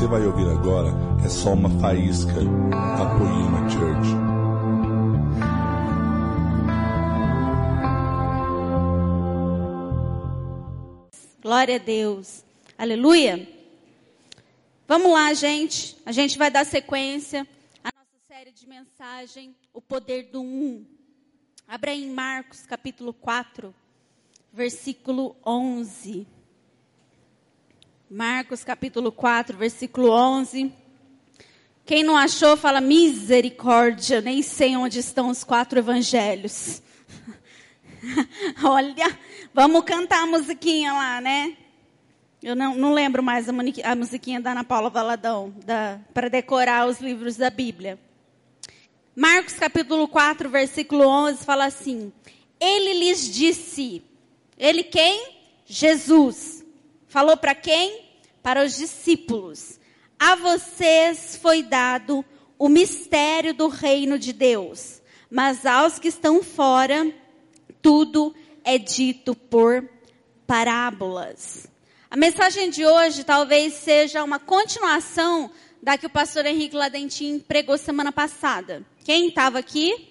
você vai ouvir agora é só uma faísca da Poema Church. Glória a Deus. Aleluia. Vamos lá, gente. A gente vai dar sequência à nossa série de mensagem, O Poder do Um. Abra em Marcos, capítulo 4, versículo 11. Marcos capítulo 4, versículo 11. Quem não achou, fala misericórdia, nem sei onde estão os quatro evangelhos. Olha, vamos cantar a musiquinha lá, né? Eu não, não lembro mais a, a musiquinha da Ana Paula Valadão, para decorar os livros da Bíblia. Marcos capítulo 4, versículo 11 fala assim: Ele lhes disse, ele quem? Jesus Falou para quem? Para os discípulos. A vocês foi dado o mistério do reino de Deus, mas aos que estão fora, tudo é dito por parábolas. A mensagem de hoje talvez seja uma continuação da que o pastor Henrique Ladentim pregou semana passada. Quem estava aqui?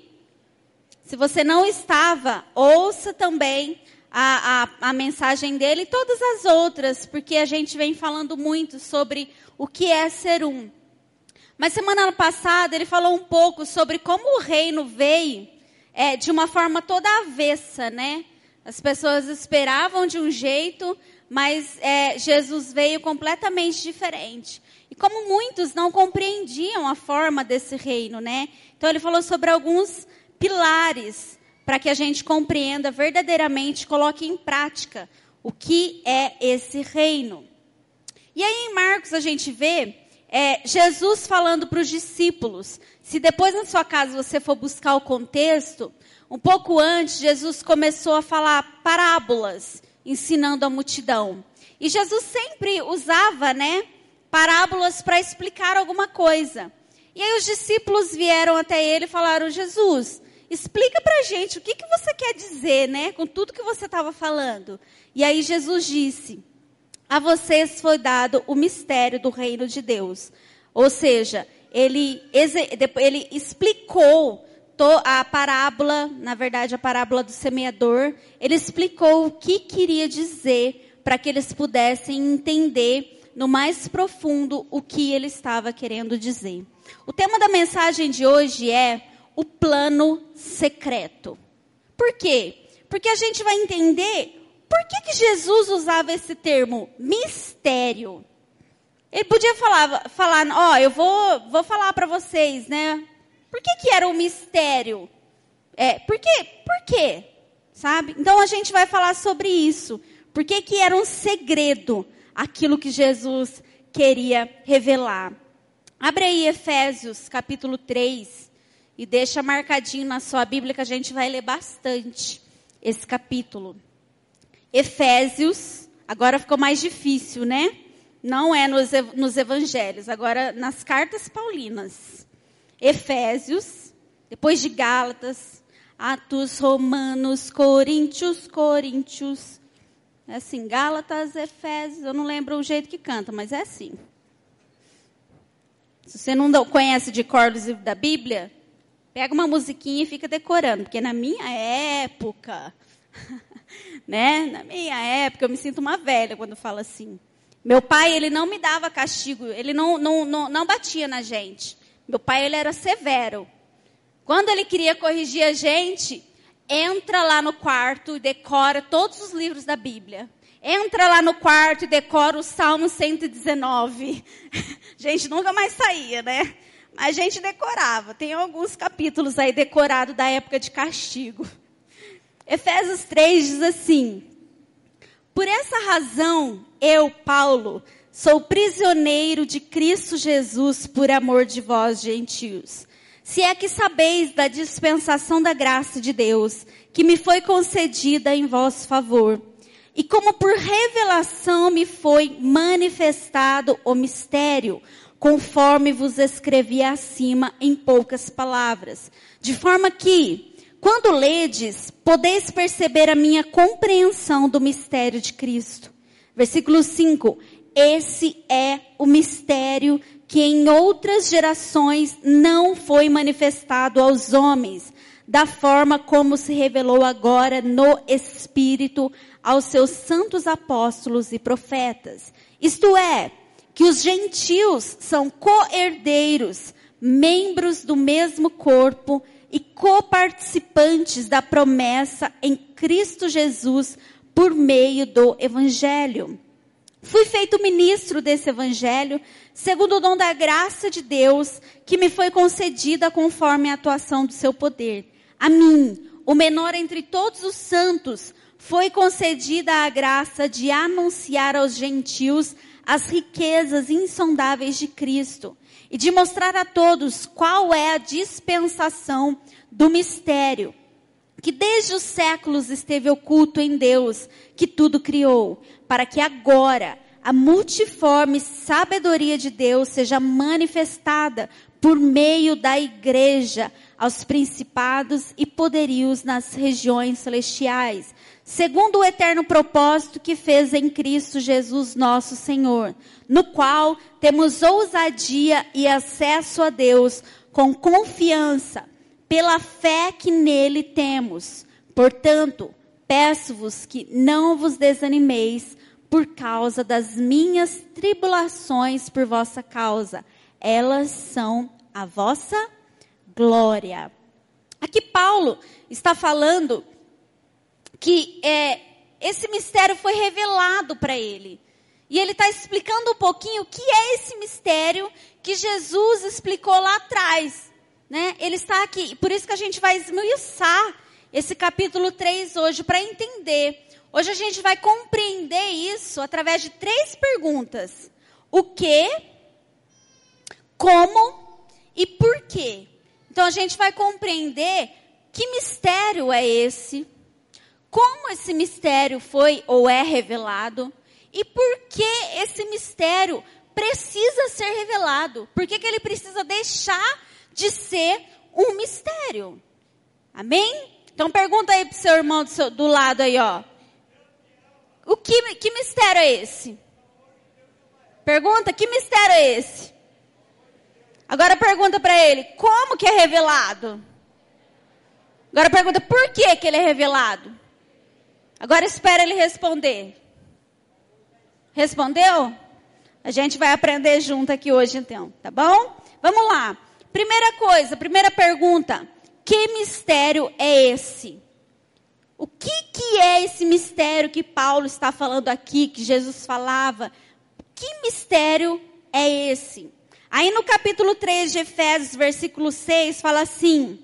Se você não estava, ouça também a, a, a mensagem dele e todas as outras, porque a gente vem falando muito sobre o que é ser um. Mas semana passada ele falou um pouco sobre como o reino veio é, de uma forma toda avessa, né? As pessoas esperavam de um jeito, mas é, Jesus veio completamente diferente. E como muitos não compreendiam a forma desse reino, né? Então ele falou sobre alguns pilares para que a gente compreenda verdadeiramente, coloque em prática o que é esse reino. E aí em Marcos a gente vê é, Jesus falando para os discípulos. Se depois na sua casa você for buscar o contexto, um pouco antes Jesus começou a falar parábolas, ensinando a multidão. E Jesus sempre usava, né, parábolas para explicar alguma coisa. E aí os discípulos vieram até ele e falaram: Jesus, explica pra gente o que, que você quer dizer, né, com tudo que você estava falando. E aí Jesus disse: A vocês foi dado o mistério do reino de Deus. Ou seja, ele, ele explicou a parábola, na verdade, a parábola do semeador. Ele explicou o que queria dizer para que eles pudessem entender no mais profundo o que ele estava querendo dizer. O tema da mensagem de hoje é o plano secreto. Por quê? Porque a gente vai entender por que, que Jesus usava esse termo mistério. Ele podia falar, falar, ó, oh, eu vou, vou falar para vocês, né? Por que, que era um mistério? É, por quê? Por quê? Sabe? Então a gente vai falar sobre isso. Por que, que era um segredo aquilo que Jesus queria revelar? Abre aí Efésios capítulo 3, e deixa marcadinho na sua Bíblia que a gente vai ler bastante esse capítulo. Efésios, agora ficou mais difícil, né? Não é nos, nos evangelhos, agora nas cartas paulinas. Efésios, depois de Gálatas, Atos, Romanos, Coríntios, Coríntios. É assim, Gálatas, Efésios, eu não lembro o jeito que canta, mas é assim. Se você não conhece de cor da Bíblia, Pega uma musiquinha e fica decorando, porque na minha época, né? Na minha época, eu me sinto uma velha quando falo assim. Meu pai, ele não me dava castigo, ele não, não, não, não batia na gente. Meu pai, ele era severo. Quando ele queria corrigir a gente, entra lá no quarto e decora todos os livros da Bíblia. Entra lá no quarto e decora o Salmo 119. gente, nunca mais saía, né? A gente decorava. Tem alguns capítulos aí decorados da época de castigo. Efésios 3 diz assim: Por essa razão, eu, Paulo, sou prisioneiro de Cristo Jesus por amor de vós, gentios. Se é que sabeis da dispensação da graça de Deus, que me foi concedida em vosso favor. E como por revelação me foi manifestado o mistério, conforme vos escrevi acima em poucas palavras, de forma que, quando ledes, podeis perceber a minha compreensão do mistério de Cristo. Versículo 5. esse é o mistério que em outras gerações não foi manifestado aos homens, da forma como se revelou agora no Espírito aos seus santos apóstolos e profetas. Isto é, que os gentios são co-herdeiros, membros do mesmo corpo e coparticipantes da promessa em Cristo Jesus por meio do Evangelho. Fui feito ministro desse Evangelho, segundo o dom da graça de Deus, que me foi concedida conforme a atuação do seu poder. A mim, o menor entre todos os santos, foi concedida a graça de anunciar aos gentios as riquezas insondáveis de Cristo e de mostrar a todos qual é a dispensação do mistério que desde os séculos esteve oculto em Deus, que tudo criou, para que agora a multiforme sabedoria de Deus seja manifestada por meio da igreja aos principados e poderios nas regiões celestiais, segundo o eterno propósito que fez em Cristo Jesus nosso Senhor, no qual temos ousadia e acesso a Deus com confiança, pela fé que nele temos. Portanto, peço-vos que não vos desanimeis por causa das minhas tribulações por vossa causa. Elas são a vossa glória. Aqui Paulo está falando que é, esse mistério foi revelado para ele. E ele está explicando um pouquinho o que é esse mistério que Jesus explicou lá atrás. Né? Ele está aqui. Por isso que a gente vai esmiuçar esse capítulo 3 hoje para entender. Hoje a gente vai compreender isso através de três perguntas: o que, como e por quê. Então a gente vai compreender que mistério é esse, como esse mistério foi ou é revelado e por que esse mistério precisa ser revelado. Por que, que ele precisa deixar de ser um mistério? Amém? Então pergunta aí pro seu irmão do, seu, do lado aí, ó. O que, que mistério é esse? Pergunta, que mistério é esse? Agora pergunta para ele, como que é revelado? Agora pergunta, por que que ele é revelado? Agora espera ele responder. Respondeu? A gente vai aprender junto aqui hoje então, tá bom? Vamos lá. Primeira coisa, primeira pergunta. Que mistério é esse? O que, que é esse mistério que Paulo está falando aqui, que Jesus falava? Que mistério é esse? Aí no capítulo 3 de Efésios, versículo 6, fala assim: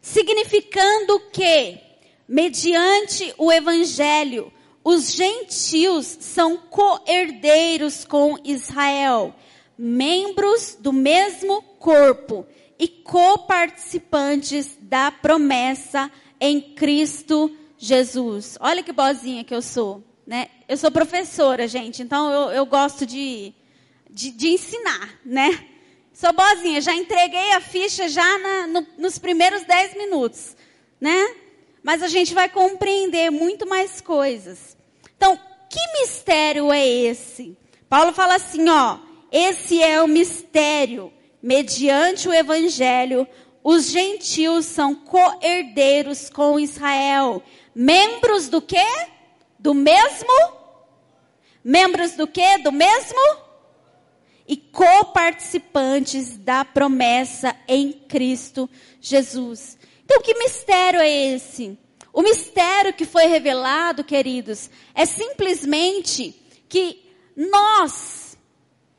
significando que, mediante o evangelho, os gentios são co-herdeiros com Israel, membros do mesmo corpo e coparticipantes da promessa em Cristo Jesus. Olha que boazinha que eu sou, né? Eu sou professora, gente, então eu, eu gosto de, de, de, ensinar, né? Sou boazinha, já entreguei a ficha já na, no, nos primeiros dez minutos, né? Mas a gente vai compreender muito mais coisas. Então, que mistério é esse? Paulo fala assim, ó, esse é o mistério, mediante o evangelho, os gentios são co-herdeiros com Israel. Membros do quê? Do mesmo? Membros do quê? Do mesmo? E coparticipantes da promessa em Cristo Jesus. Então, que mistério é esse? O mistério que foi revelado, queridos, é simplesmente que nós,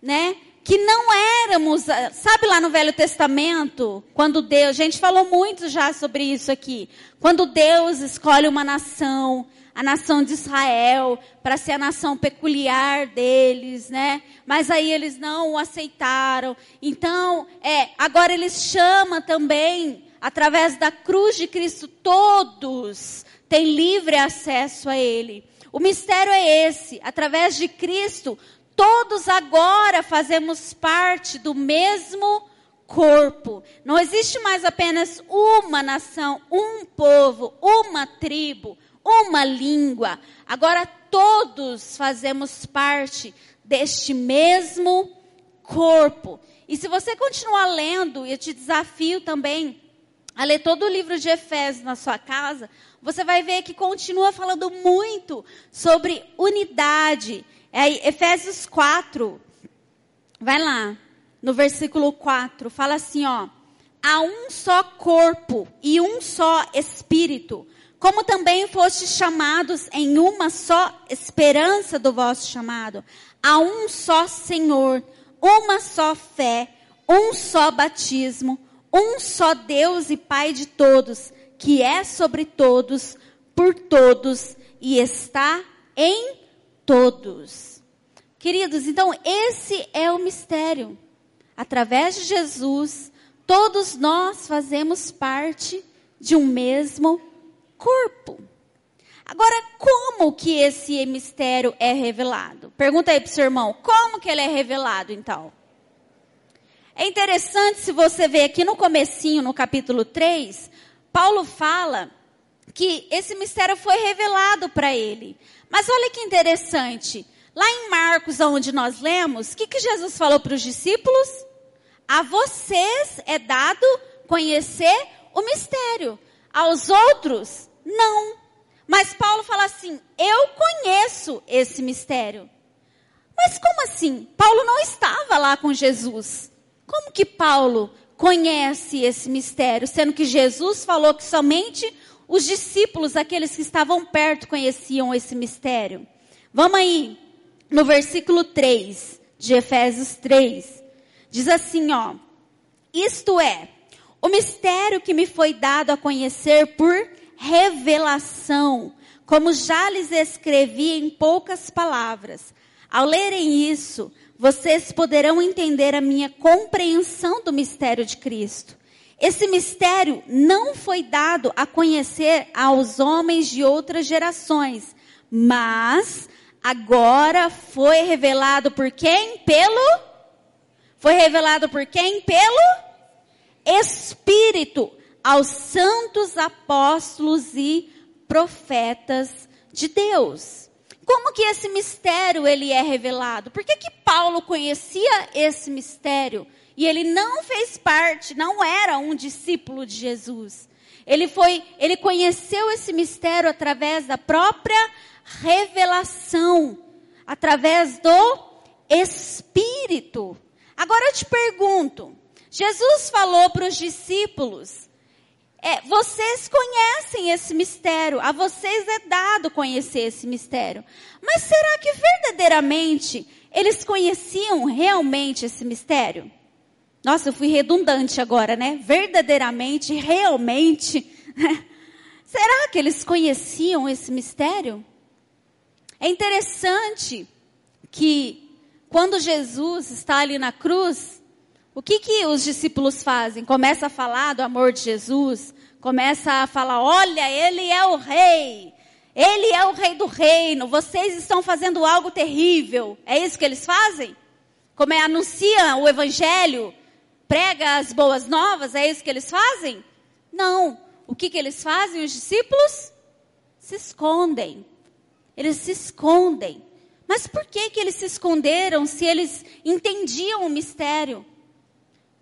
né, que não éramos, ah, sabe lá no Velho Testamento, quando Deus, a gente falou muito já sobre isso aqui, quando Deus escolhe uma nação, a nação de Israel, para ser a nação peculiar deles, né? Mas aí eles não o aceitaram. Então, é, agora eles chamam também, através da cruz de Cristo, todos têm livre acesso a Ele. O mistério é esse, através de Cristo, todos agora fazemos parte do mesmo corpo. Não existe mais apenas uma nação, um povo, uma tribo, uma língua. Agora todos fazemos parte deste mesmo corpo. E se você continuar lendo, eu te desafio também a ler todo o livro de Efésios na sua casa, você vai ver que continua falando muito sobre unidade. É Efésios 4, vai lá, no versículo 4, fala assim, ó. Há um só corpo e um só espírito, como também fostes chamados em uma só esperança do vosso chamado. Há um só Senhor, uma só fé, um só batismo, um só Deus e Pai de todos, que é sobre todos, por todos e está em todos. Queridos, então esse é o mistério. Através de Jesus, todos nós fazemos parte de um mesmo corpo. Agora, como que esse mistério é revelado? Pergunta aí para o seu irmão, como que ele é revelado então? É interessante se você ver aqui no comecinho, no capítulo 3, Paulo fala que esse mistério foi revelado para ele. Mas olha que interessante. Lá em Marcos, onde nós lemos, o que, que Jesus falou para os discípulos? A vocês é dado conhecer o mistério. Aos outros, não. Mas Paulo fala assim: eu conheço esse mistério. Mas como assim? Paulo não estava lá com Jesus. Como que Paulo conhece esse mistério, sendo que Jesus falou que somente os discípulos, aqueles que estavam perto, conheciam esse mistério? Vamos aí, no versículo 3 de Efésios 3. Diz assim, ó: Isto é, o mistério que me foi dado a conhecer por revelação, como já lhes escrevi em poucas palavras. Ao lerem isso, vocês poderão entender a minha compreensão do mistério de Cristo. Esse mistério não foi dado a conhecer aos homens de outras gerações, mas agora foi revelado por quem? Pelo Foi revelado por quem? Pelo Espírito aos santos apóstolos e profetas de Deus. Como que esse mistério ele é revelado? Por que, que Paulo conhecia esse mistério e ele não fez parte, não era um discípulo de Jesus? Ele foi, ele conheceu esse mistério através da própria revelação, através do Espírito. Agora eu te pergunto, Jesus falou para os discípulos é, vocês conhecem esse mistério, a vocês é dado conhecer esse mistério. Mas será que verdadeiramente eles conheciam realmente esse mistério? Nossa, eu fui redundante agora, né? Verdadeiramente, realmente. será que eles conheciam esse mistério? É interessante que quando Jesus está ali na cruz, o que, que os discípulos fazem? Começa a falar do amor de Jesus, começa a falar: olha, ele é o rei, ele é o rei do reino, vocês estão fazendo algo terrível. É isso que eles fazem? Como é, anuncia o evangelho, prega as boas novas, é isso que eles fazem? Não. O que, que eles fazem, os discípulos? Se escondem. Eles se escondem. Mas por que, que eles se esconderam se eles entendiam o mistério?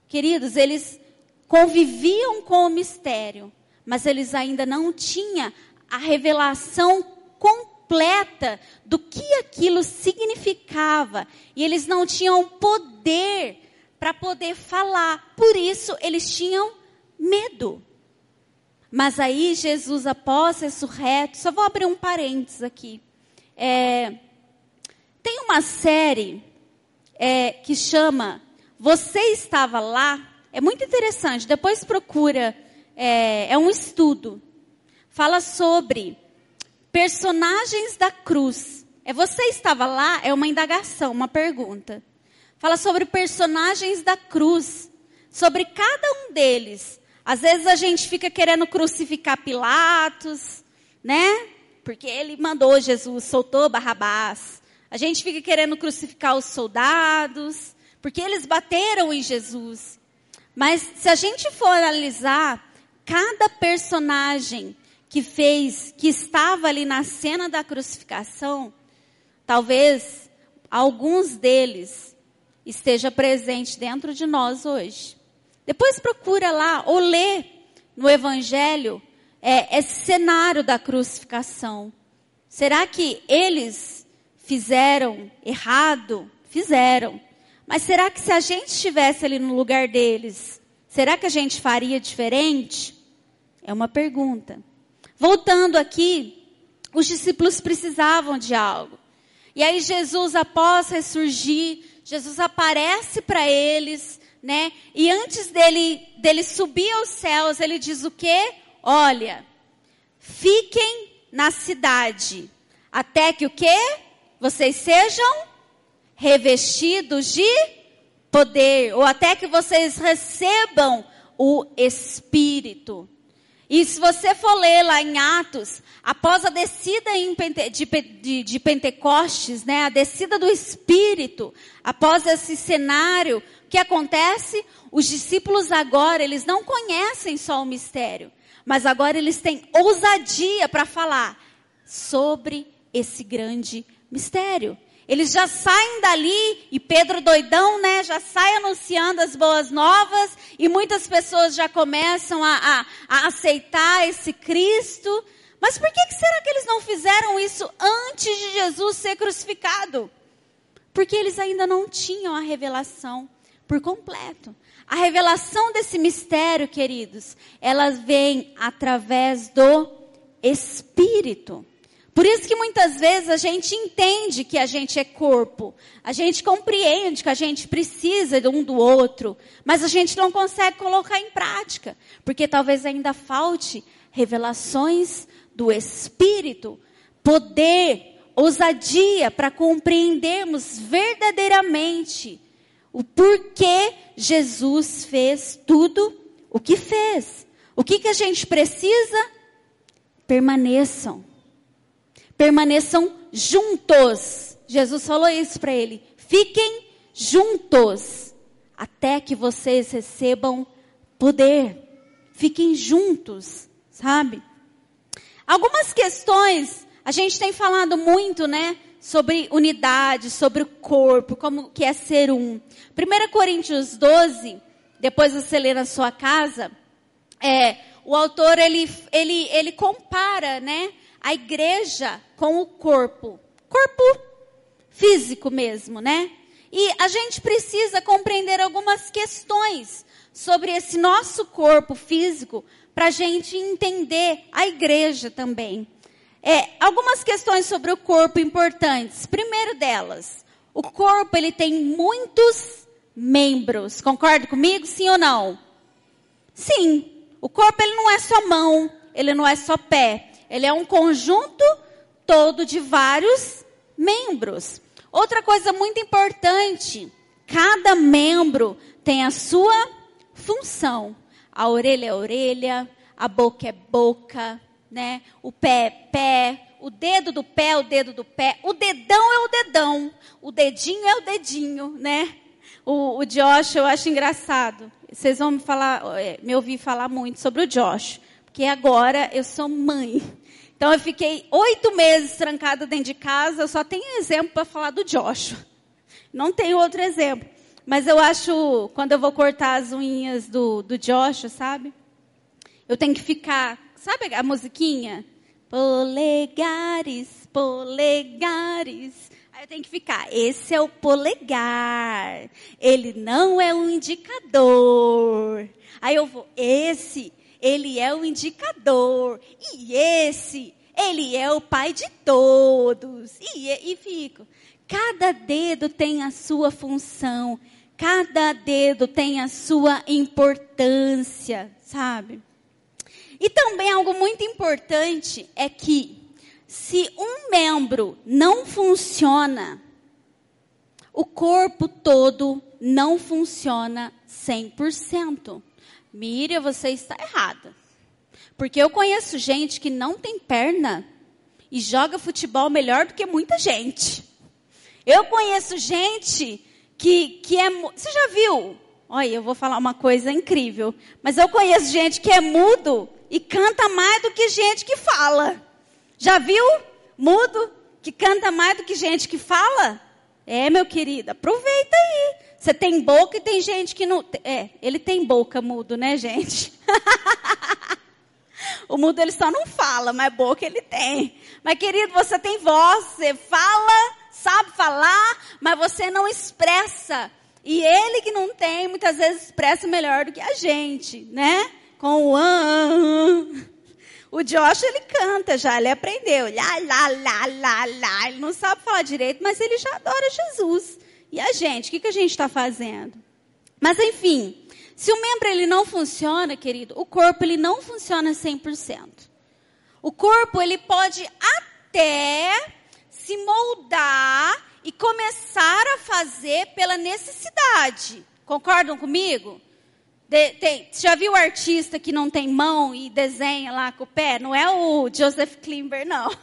Queridos, eles conviviam com o mistério, mas eles ainda não tinham a revelação completa do que aquilo significava. E eles não tinham poder para poder falar. Por isso, eles tinham medo. Mas aí, Jesus, após ressurreto, só vou abrir um parênteses aqui. É, tem uma série é, que chama você estava lá, é muito interessante, depois procura, é, é um estudo. Fala sobre personagens da cruz. É você estava lá, é uma indagação, uma pergunta. Fala sobre personagens da cruz, sobre cada um deles. Às vezes a gente fica querendo crucificar Pilatos, né? Porque ele mandou Jesus, soltou Barrabás. A gente fica querendo crucificar os soldados porque eles bateram em Jesus. Mas se a gente for analisar cada personagem que fez, que estava ali na cena da crucificação, talvez alguns deles esteja presente dentro de nós hoje. Depois procura lá ou lê no Evangelho é, esse cenário da crucificação. Será que eles fizeram errado? Fizeram. Mas será que se a gente estivesse ali no lugar deles, será que a gente faria diferente? É uma pergunta. Voltando aqui, os discípulos precisavam de algo. E aí Jesus, após ressurgir, Jesus aparece para eles, né? E antes dele, dele subir aos céus, ele diz o quê? Olha, fiquem na cidade, até que o quê? Vocês sejam revestidos de poder, ou até que vocês recebam o Espírito. E se você for ler lá em Atos, após a descida de, de, de, Pentecostes, né, a descida do Espírito, após esse cenário, o que acontece? Os discípulos agora, eles não conhecem só o mistério, mas agora eles têm ousadia para falar sobre esse grande mistério. Eles já saem dali e Pedro doidão, né? Já sai anunciando as boas novas e muitas pessoas já começam a, a, a aceitar esse Cristo. Mas por que, que será que eles não fizeram isso antes de Jesus ser crucificado? Porque eles ainda não tinham a revelação por completo. A revelação desse mistério, queridos, ela vem através do Espírito. Por isso que muitas vezes a gente entende que a gente é corpo, a gente compreende que a gente precisa um do outro, mas a gente não consegue colocar em prática, porque talvez ainda falte revelações do Espírito, poder, ousadia para compreendermos verdadeiramente o porquê Jesus fez tudo o que fez. O que, que a gente precisa? Permaneçam permaneçam juntos. Jesus falou isso para ele. Fiquem juntos até que vocês recebam poder. Fiquem juntos, sabe? Algumas questões, a gente tem falado muito, né? Sobre unidade, sobre o corpo, como que é ser um. 1 Coríntios 12, depois você lê na sua casa, é, o autor ele, ele, ele compara, né? A igreja com o corpo. Corpo físico mesmo, né? E a gente precisa compreender algumas questões sobre esse nosso corpo físico para a gente entender a igreja também. É, algumas questões sobre o corpo importantes. Primeiro delas, o corpo ele tem muitos membros. Concorda comigo? Sim ou não? Sim. O corpo ele não é só mão, ele não é só pé. Ele é um conjunto todo de vários membros. Outra coisa muito importante, cada membro tem a sua função. A orelha é orelha, a boca é boca, né? O pé é pé, o dedo do pé é o dedo do pé, o dedão é o dedão, o dedinho é o dedinho, né? O, o Josh eu acho engraçado. Vocês vão me falar, é, me ouvir falar muito sobre o Josh porque agora eu sou mãe. Então eu fiquei oito meses trancada dentro de casa, eu só tenho exemplo para falar do Joshua. Não tenho outro exemplo. Mas eu acho, quando eu vou cortar as unhas do, do Joshua, sabe? Eu tenho que ficar, sabe a musiquinha? Polegares, polegares. Aí eu tenho que ficar, esse é o polegar. Ele não é um indicador. Aí eu vou, esse ele é o indicador. E esse, ele é o pai de todos. E, e fico. Cada dedo tem a sua função. Cada dedo tem a sua importância, sabe? E também algo muito importante é que se um membro não funciona, o corpo todo não funciona 100%. Miriam, você está errada. Porque eu conheço gente que não tem perna e joga futebol melhor do que muita gente. Eu conheço gente que, que é. Você já viu? Olha, eu vou falar uma coisa incrível. Mas eu conheço gente que é mudo e canta mais do que gente que fala. Já viu? Mudo que canta mais do que gente que fala? É, meu querido, aproveita aí. Você tem boca e tem gente que não. É, ele tem boca mudo, né, gente? o mudo ele só não fala, mas boca ele tem. Mas, querido, você tem voz, você fala, sabe falar, mas você não expressa. E ele que não tem, muitas vezes expressa melhor do que a gente, né? Com o an. O Josh, ele canta já, ele aprendeu. Lá, lá, lá, lá, lá. Ele não sabe falar direito, mas ele já adora Jesus. E a gente, o que, que a gente está fazendo? Mas, enfim, se o membro ele não funciona, querido, o corpo ele não funciona 100%. O corpo ele pode até se moldar e começar a fazer pela necessidade. Concordam comigo? De, tem, já viu o artista que não tem mão e desenha lá com o pé? Não é o Joseph Klimber, não.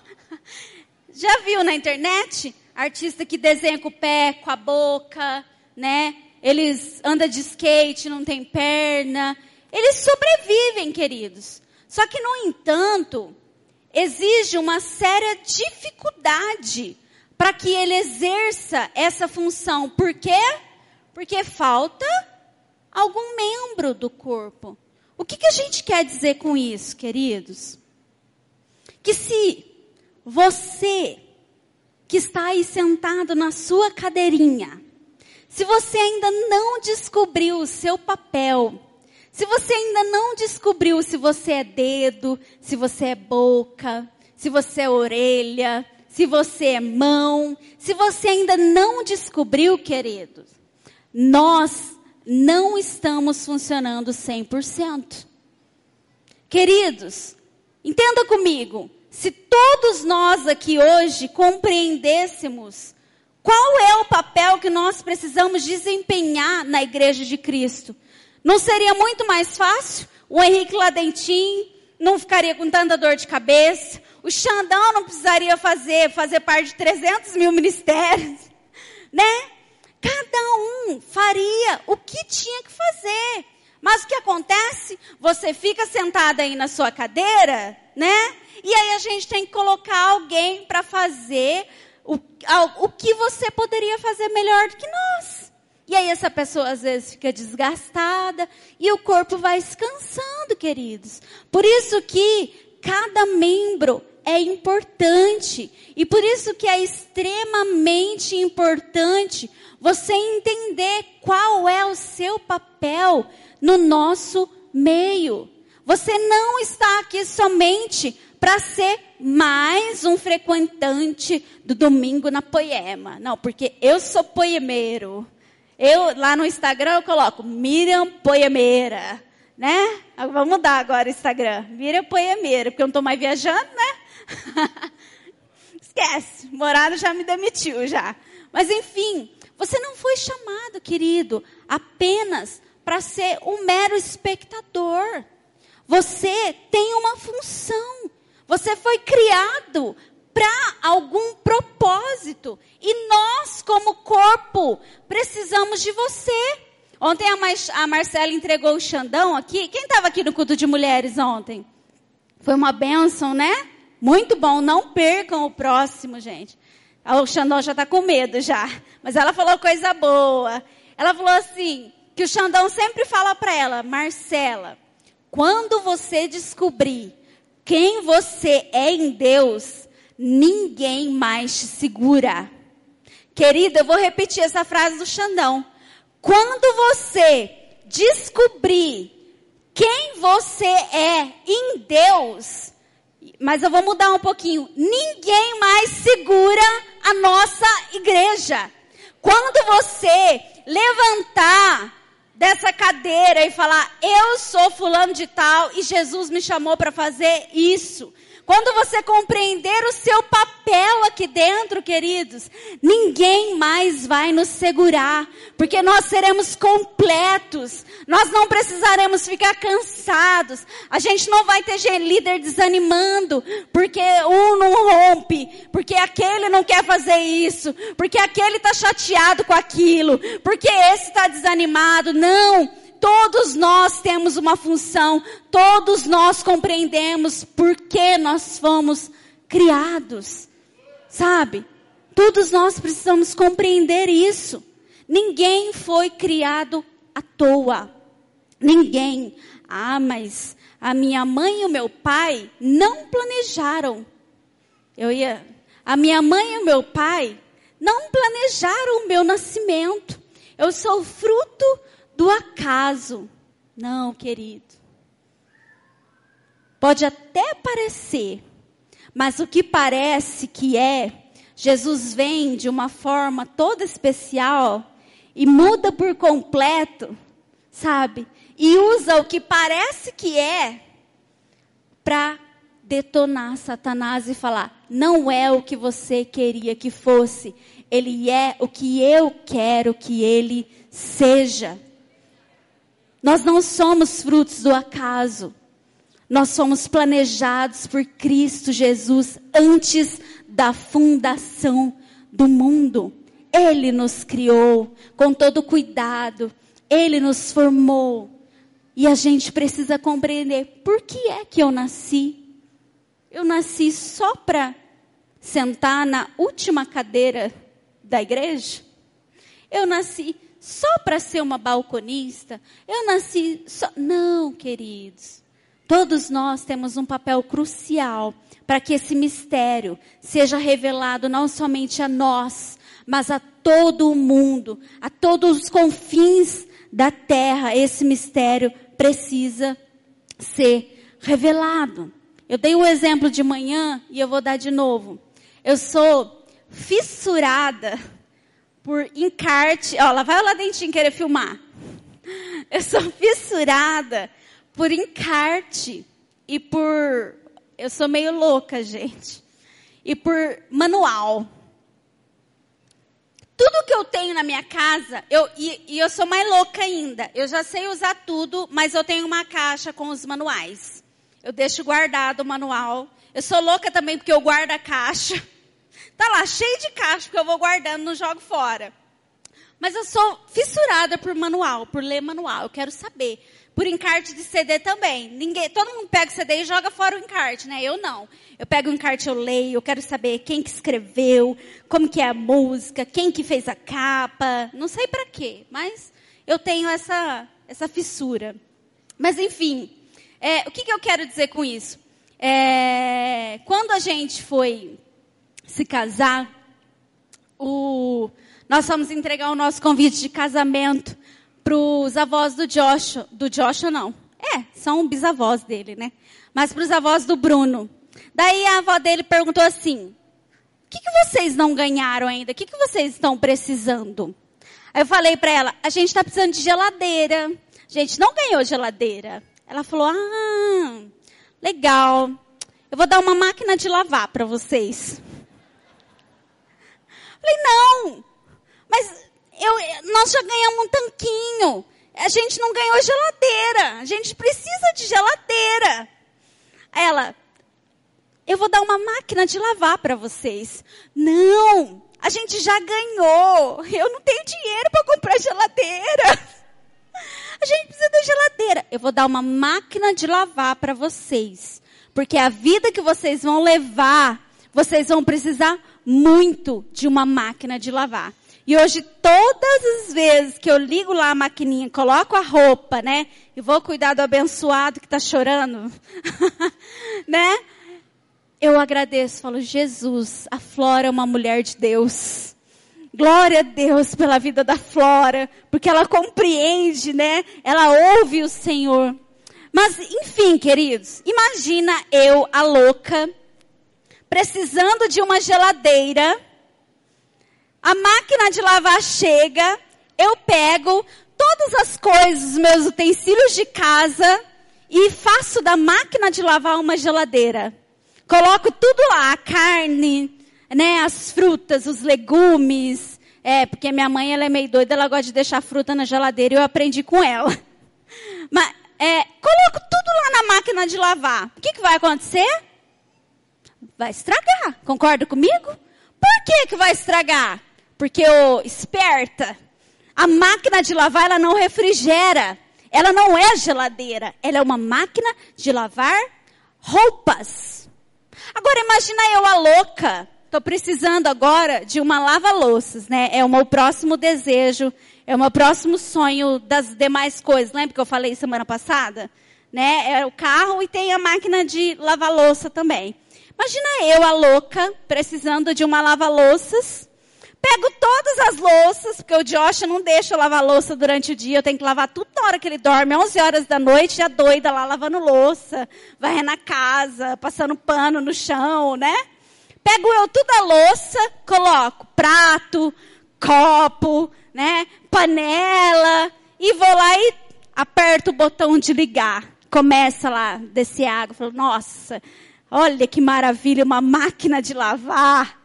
Já viu na internet? Artista que desenha com o pé, com a boca, né? Eles andam de skate, não tem perna. Eles sobrevivem, queridos. Só que, no entanto, exige uma séria dificuldade para que ele exerça essa função. Por quê? Porque falta algum membro do corpo. O que, que a gente quer dizer com isso, queridos? Que se você que está aí sentado na sua cadeirinha, se você ainda não descobriu o seu papel, se você ainda não descobriu se você é dedo, se você é boca, se você é orelha, se você é mão, se você ainda não descobriu, queridos, nós não estamos funcionando 100%. Queridos, entenda comigo, se todos nós aqui hoje compreendêssemos qual é o papel que nós precisamos desempenhar na igreja de Cristo, não seria muito mais fácil? O Henrique Ladentim não ficaria com tanta dor de cabeça, o Xandão não precisaria fazer, fazer parte de 300 mil ministérios, né? Cada um faria o que tinha que fazer. Mas o que acontece? Você fica sentada aí na sua cadeira, né? E aí a gente tem que colocar alguém para fazer o, o que você poderia fazer melhor do que nós. E aí essa pessoa às vezes fica desgastada e o corpo vai descansando, queridos. Por isso que cada membro é importante. E por isso que é extremamente importante você entender qual é o seu papel no nosso meio. Você não está aqui somente para ser mais um frequentante do domingo na poema. Não, porque eu sou poemeiro. Eu lá no Instagram eu coloco Miriam Poemeira, né? Vamos mudar agora o Instagram. Miriam Poemeira, porque eu não estou mais viajando, né? Esquece, morado já me demitiu já. Mas enfim, você não foi chamado, querido, apenas para ser um mero espectador. Você tem uma função. Você foi criado para algum propósito. E nós, como corpo, precisamos de você. Ontem a, Mar a Marcela entregou o Xandão aqui. Quem estava aqui no culto de mulheres ontem? Foi uma bênção, né? Muito bom. Não percam o próximo, gente. O Xandão já está com medo já. Mas ela falou coisa boa. Ela falou assim, que o Xandão sempre fala para ela, Marcela, quando você descobrir quem você é em Deus, ninguém mais te segura. Querida, eu vou repetir essa frase do Xandão. Quando você descobrir quem você é em Deus, mas eu vou mudar um pouquinho. Ninguém mais segura a nossa igreja. Quando você levantar dessa cadeira e falar, eu sou fulano de tal e Jesus me chamou para fazer isso. Quando você compreender o seu papel aqui dentro, queridos, ninguém mais vai nos segurar, porque nós seremos completos, nós não precisaremos ficar cansados, a gente não vai ter líder desanimando, porque um não rompe, porque aquele não quer fazer isso, porque aquele está chateado com aquilo, porque esse está desanimado. Não! Todos nós temos uma função, todos nós compreendemos por que nós fomos criados. Sabe? Todos nós precisamos compreender isso. Ninguém foi criado à toa. Ninguém. Ah, mas a minha mãe e o meu pai não planejaram. Eu ia. A minha mãe e o meu pai não planejaram o meu nascimento. Eu sou fruto do acaso. Não, querido. Pode até parecer, mas o que parece que é, Jesus vem de uma forma toda especial e muda por completo, sabe? E usa o que parece que é para detonar Satanás e falar: não é o que você queria que fosse, ele é o que eu quero que ele seja. Nós não somos frutos do acaso. Nós somos planejados por Cristo Jesus antes da fundação do mundo. Ele nos criou com todo cuidado. Ele nos formou. E a gente precisa compreender por que é que eu nasci. Eu nasci só para sentar na última cadeira da igreja? Eu nasci só para ser uma balconista? Eu nasci só. Não, queridos. Todos nós temos um papel crucial para que esse mistério seja revelado não somente a nós, mas a todo o mundo, a todos os confins da terra. Esse mistério precisa ser revelado. Eu dei um exemplo de manhã e eu vou dar de novo. Eu sou fissurada por encarte. Ó, lá vai o Ladentinho querer filmar. Eu sou fissurada por encarte e por. Eu sou meio louca, gente. E por manual. Tudo que eu tenho na minha casa, eu, e, e eu sou mais louca ainda. Eu já sei usar tudo, mas eu tenho uma caixa com os manuais. Eu deixo guardado o manual. Eu sou louca também porque eu guardo a caixa. Tá lá, cheio de caixa que eu vou guardando, não jogo fora. Mas eu sou fissurada por manual, por ler manual. Eu quero saber. Por encarte de CD também. Ninguém, todo mundo pega o CD e joga fora o encarte, né? Eu não. Eu pego o encarte, eu leio, eu quero saber quem que escreveu, como que é a música, quem que fez a capa. Não sei para quê, mas eu tenho essa, essa fissura. Mas enfim, é, o que, que eu quero dizer com isso? É, quando a gente foi se casar, o, nós fomos entregar o nosso convite de casamento para os avós do Joshua. Do Joshua, não. É, são bisavós dele, né? Mas para os avós do Bruno. Daí a avó dele perguntou assim: o que, que vocês não ganharam ainda? O que, que vocês estão precisando? Aí eu falei para ela: a gente está precisando de geladeira. A gente não ganhou geladeira. Ela falou: ah, legal. Eu vou dar uma máquina de lavar para vocês. Falei, não, mas eu, nós já ganhamos um tanquinho. A gente não ganhou geladeira. A gente precisa de geladeira. Ela, eu vou dar uma máquina de lavar para vocês. Não, a gente já ganhou. Eu não tenho dinheiro para comprar geladeira. A gente precisa da geladeira. Eu vou dar uma máquina de lavar para vocês. Porque a vida que vocês vão levar, vocês vão precisar muito de uma máquina de lavar. E hoje, todas as vezes que eu ligo lá a maquininha, coloco a roupa, né? E vou cuidar do abençoado que está chorando, né? Eu agradeço, falo, Jesus, a Flora é uma mulher de Deus. Glória a Deus pela vida da Flora, porque ela compreende, né? Ela ouve o Senhor. Mas, enfim, queridos, imagina eu, a louca, precisando de uma geladeira, a máquina de lavar chega, eu pego todas as coisas, os meus utensílios de casa e faço da máquina de lavar uma geladeira. Coloco tudo lá, a carne, né, as frutas, os legumes. É, porque minha mãe ela é meio doida, ela gosta de deixar fruta na geladeira e eu aprendi com ela. Mas é, coloco tudo lá na máquina de lavar. O que, que vai acontecer? Vai estragar. Concorda comigo? Por que que vai estragar? Porque o esperta, a máquina de lavar ela não refrigera. ela não é geladeira, ela é uma máquina de lavar roupas. Agora imagina eu a louca, estou precisando agora de uma lava-louças, né? É o meu próximo desejo, é o meu próximo sonho das demais coisas. Lembra que eu falei semana passada? Né? É o carro e tem a máquina de lavar louça também. Imagina eu, a louca, precisando de uma lava-louças. Pego todas as louças, porque o Josh não deixa eu lavar louça durante o dia. Eu tenho que lavar tudo na hora que ele dorme, 11 horas da noite, já doida lá lavando louça, varrendo a casa, passando pano no chão, né? Pego eu toda a louça, coloco prato, copo, né? Panela, e vou lá e aperto o botão de ligar. Começa lá, descer água. Falo, nossa, olha que maravilha, uma máquina de lavar.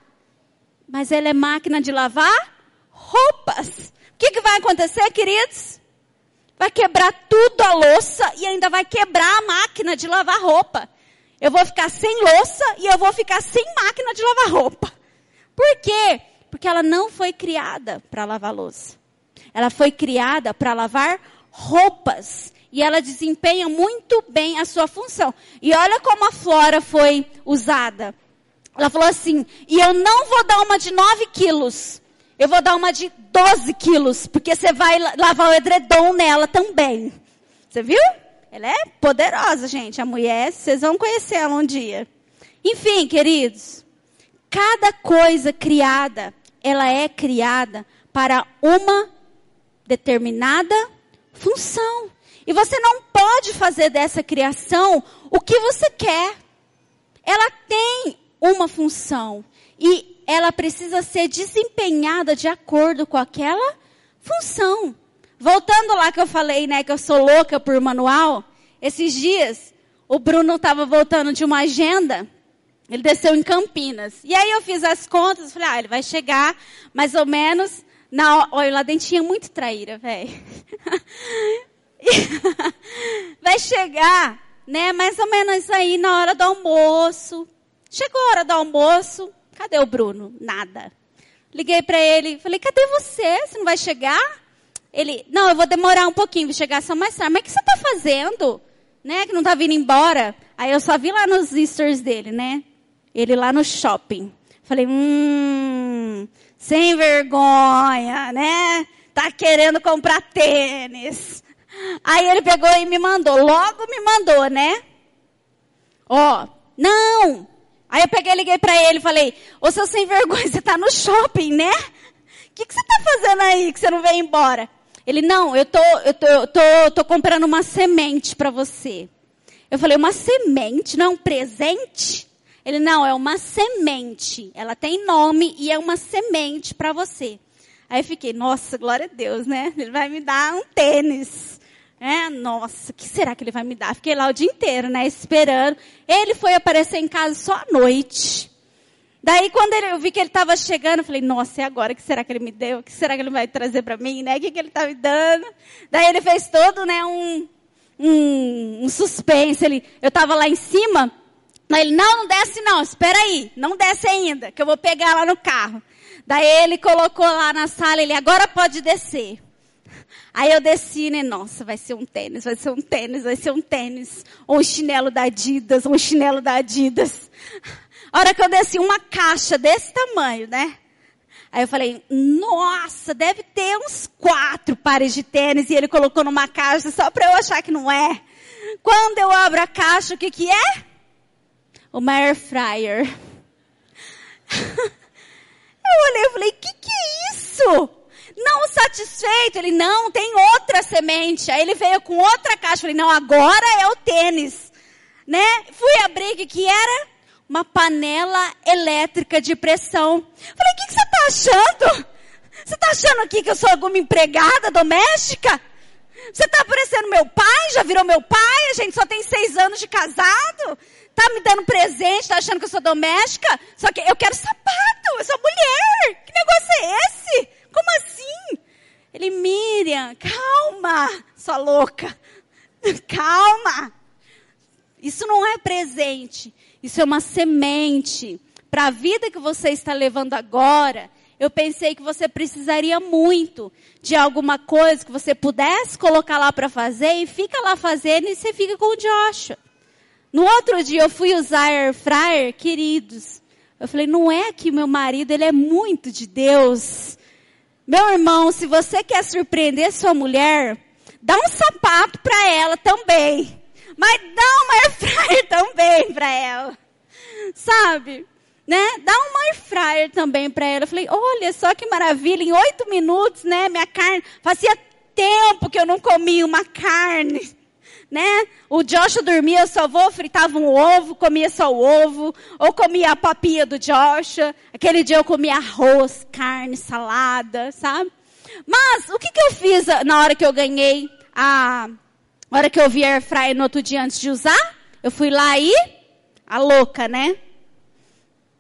Mas ela é máquina de lavar roupas. O que, que vai acontecer, queridos? Vai quebrar tudo a louça e ainda vai quebrar a máquina de lavar roupa. Eu vou ficar sem louça e eu vou ficar sem máquina de lavar roupa. Por quê? Porque ela não foi criada para lavar louça. Ela foi criada para lavar roupas. E ela desempenha muito bem a sua função. E olha como a flora foi usada. Ela falou assim: e eu não vou dar uma de 9 quilos. Eu vou dar uma de 12 quilos. Porque você vai lavar o edredom nela também. Você viu? Ela é poderosa, gente. A mulher, vocês vão conhecer ela um dia. Enfim, queridos. Cada coisa criada, ela é criada para uma determinada função. E você não pode fazer dessa criação o que você quer. Ela tem uma função e ela precisa ser desempenhada de acordo com aquela função. Voltando lá que eu falei, né, que eu sou louca por manual, esses dias o Bruno estava voltando de uma agenda, ele desceu em Campinas. E aí eu fiz as contas, falei, ah, ele vai chegar mais ou menos na olha, lá dentinha muito traíra, velho. vai chegar, né, mais ou menos aí na hora do almoço, Chegou a hora do almoço, cadê o Bruno? Nada. Liguei para ele, falei, cadê você? Você não vai chegar? Ele, não, eu vou demorar um pouquinho, vou chegar só mais tarde. Mas o que você está fazendo? Né, que não está vindo embora? Aí eu só vi lá nos stories dele, né? Ele lá no shopping. Falei, hum, sem vergonha, né? Tá querendo comprar tênis. Aí ele pegou e me mandou, logo me mandou, né? Ó, não, Aí eu peguei, liguei para ele falei, ô seu sem vergonha, você tá no shopping, né? O que, que você tá fazendo aí que você não veio embora? Ele, não, eu tô, eu tô, eu tô, tô comprando uma semente para você. Eu falei, uma semente, não é um presente? Ele, não, é uma semente. Ela tem nome e é uma semente para você. Aí eu fiquei, nossa, glória a Deus, né? Ele vai me dar um tênis. É, nossa, o que será que ele vai me dar? Fiquei lá o dia inteiro, né, esperando. Ele foi aparecer em casa só à noite. Daí, quando ele, eu vi que ele estava chegando, eu falei, nossa, e agora? O que será que ele me deu? O que será que ele vai trazer para mim, né? O que, que ele está me dando? Daí ele fez todo, né, um, um, um suspense. Ele, eu estava lá em cima, ele, não, não desce não, espera aí, não desce ainda, que eu vou pegar lá no carro. Daí ele colocou lá na sala, ele, agora pode descer. Aí eu desci, né? Nossa, vai ser um tênis, vai ser um tênis, vai ser um tênis. Ou um chinelo da Adidas, ou um chinelo da Adidas. A hora que eu desci, uma caixa desse tamanho, né? Aí eu falei, nossa, deve ter uns quatro pares de tênis. E ele colocou numa caixa só para eu achar que não é. Quando eu abro a caixa, o que que é? Uma air fryer. eu olhei e falei, que que é isso? Não satisfeito, ele não, tem outra semente. Aí ele veio com outra caixa. Falei, não, agora é o tênis. Né? Fui abrir, que era? Uma panela elétrica de pressão. Falei, o que, que você está achando? Você está achando aqui que eu sou alguma empregada doméstica? Você está parecendo meu pai? Já virou meu pai? A gente só tem seis anos de casado? Tá me dando presente? Tá achando que eu sou doméstica? Só que eu quero sapato. Eu sou mulher. Que negócio é esse? Como assim? Ele, Miriam, calma, sua louca. Calma. Isso não é presente. Isso é uma semente. Para a vida que você está levando agora, eu pensei que você precisaria muito de alguma coisa que você pudesse colocar lá para fazer e fica lá fazendo e você fica com o Joshua. No outro dia eu fui usar air fryer, queridos. Eu falei, não é que meu marido, ele é muito de Deus. Meu irmão, se você quer surpreender sua mulher, dá um sapato para ela também. Mas dá uma air fryer também para ela. Sabe? Né? Dá uma air fryer também para ela. Eu falei, olha só que maravilha, em oito minutos, né? Minha carne, fazia tempo que eu não comia uma carne né? O Joshua dormia, eu só vou, fritava um ovo, comia só o ovo, ou comia a papinha do Joshua. Aquele dia eu comia arroz, carne, salada, sabe? Mas, o que que eu fiz na hora que eu ganhei a, hora que eu vi a air fryer no outro dia antes de usar? Eu fui lá e, a louca, né?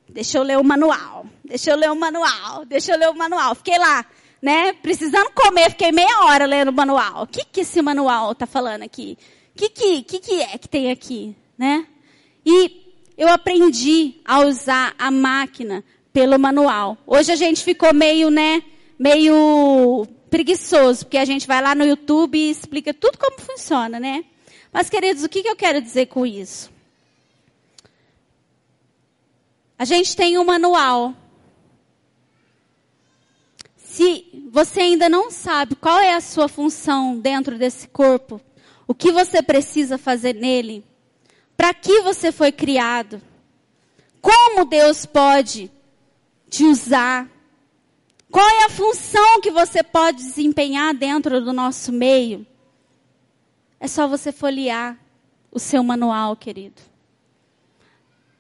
Deixa eu ler o manual, deixa eu ler o manual, deixa eu ler o manual. Fiquei lá, né? Precisando comer, fiquei meia hora lendo o manual. O que que esse manual tá falando aqui? Que, que, que, que é que tem aqui, né? E eu aprendi a usar a máquina pelo manual. Hoje a gente ficou meio, né, meio preguiçoso, porque a gente vai lá no YouTube e explica tudo como funciona, né? Mas, queridos, o que, que eu quero dizer com isso? A gente tem um manual. Se você ainda não sabe qual é a sua função dentro desse corpo, o que você precisa fazer nele? Para que você foi criado? Como Deus pode te usar? Qual é a função que você pode desempenhar dentro do nosso meio? É só você folhear o seu manual, querido.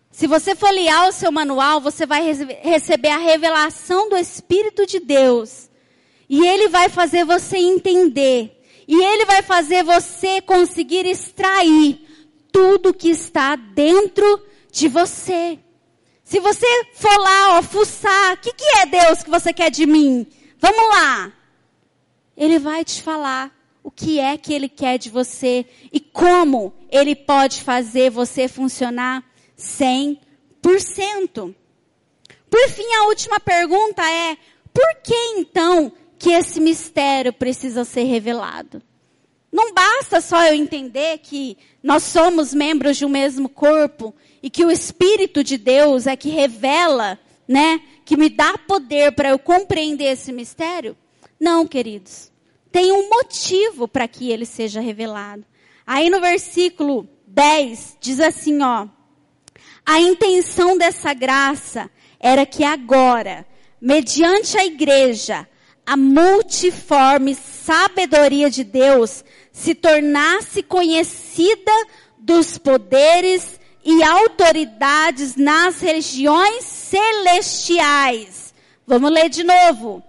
Se você folhear o seu manual, você vai receber a revelação do Espírito de Deus. E ele vai fazer você entender e ele vai fazer você conseguir extrair tudo que está dentro de você. Se você for lá, ó, fuçar, o que, que é Deus que você quer de mim? Vamos lá. Ele vai te falar o que é que ele quer de você e como ele pode fazer você funcionar 100%. Por fim, a última pergunta é: por que então que esse mistério precisa ser revelado. Não basta só eu entender que nós somos membros de um mesmo corpo e que o Espírito de Deus é que revela, né, que me dá poder para eu compreender esse mistério. Não, queridos. Tem um motivo para que ele seja revelado. Aí no versículo 10 diz assim, ó: A intenção dessa graça era que agora, mediante a igreja, a multiforme sabedoria de Deus se tornasse conhecida dos poderes e autoridades nas regiões celestiais. Vamos ler de novo.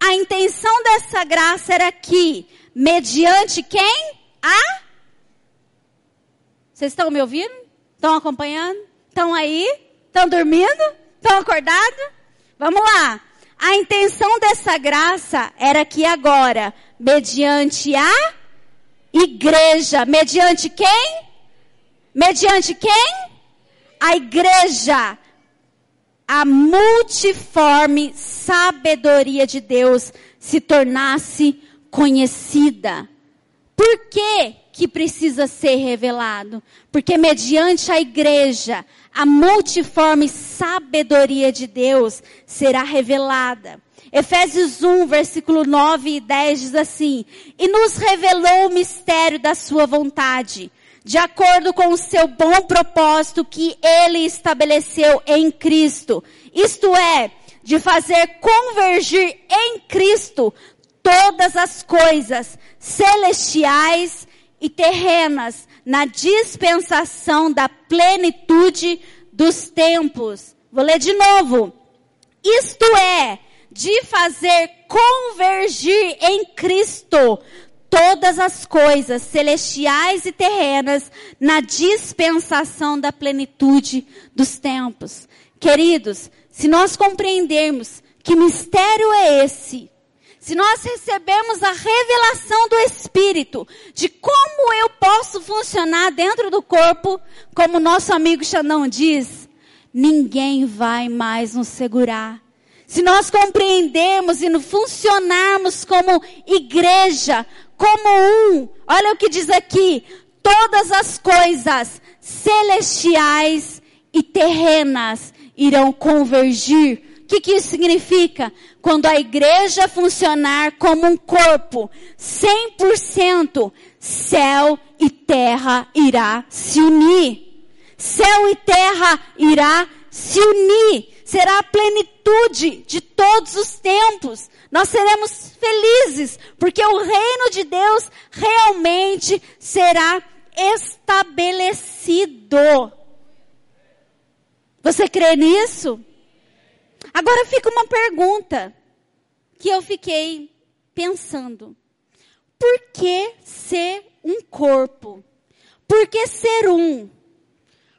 A intenção dessa graça era que, mediante quem? A? Vocês estão me ouvindo? Estão acompanhando? Estão aí? Estão dormindo? Estão acordados? Vamos lá. A intenção dessa graça era que agora, mediante a igreja, mediante quem? Mediante quem? A igreja, a multiforme sabedoria de Deus se tornasse conhecida. Por que que precisa ser revelado? Porque mediante a igreja, a multiforme sabedoria de Deus será revelada. Efésios 1, versículo 9 e 10 diz assim: E nos revelou o mistério da sua vontade, de acordo com o seu bom propósito que ele estabeleceu em Cristo. Isto é, de fazer convergir em Cristo todas as coisas celestiais e terrenas na dispensação da plenitude dos tempos. Vou ler de novo. Isto é, de fazer convergir em Cristo todas as coisas celestiais e terrenas na dispensação da plenitude dos tempos. Queridos, se nós compreendermos que mistério é esse, se nós recebemos a revelação do Espírito de como eu posso funcionar dentro do corpo, como nosso amigo Xandão diz, ninguém vai mais nos segurar. se nós compreendermos e funcionarmos como igreja, como um, olha o que diz aqui, todas as coisas celestiais e terrenas irão convergir. O que, que isso significa? Quando a igreja funcionar como um corpo, 100%, céu e terra irá se unir. Céu e terra irá se unir. Será a plenitude de todos os tempos. Nós seremos felizes, porque o reino de Deus realmente será estabelecido. Você crê nisso? Agora fica uma pergunta que eu fiquei pensando. Por que ser um corpo? Por que ser um?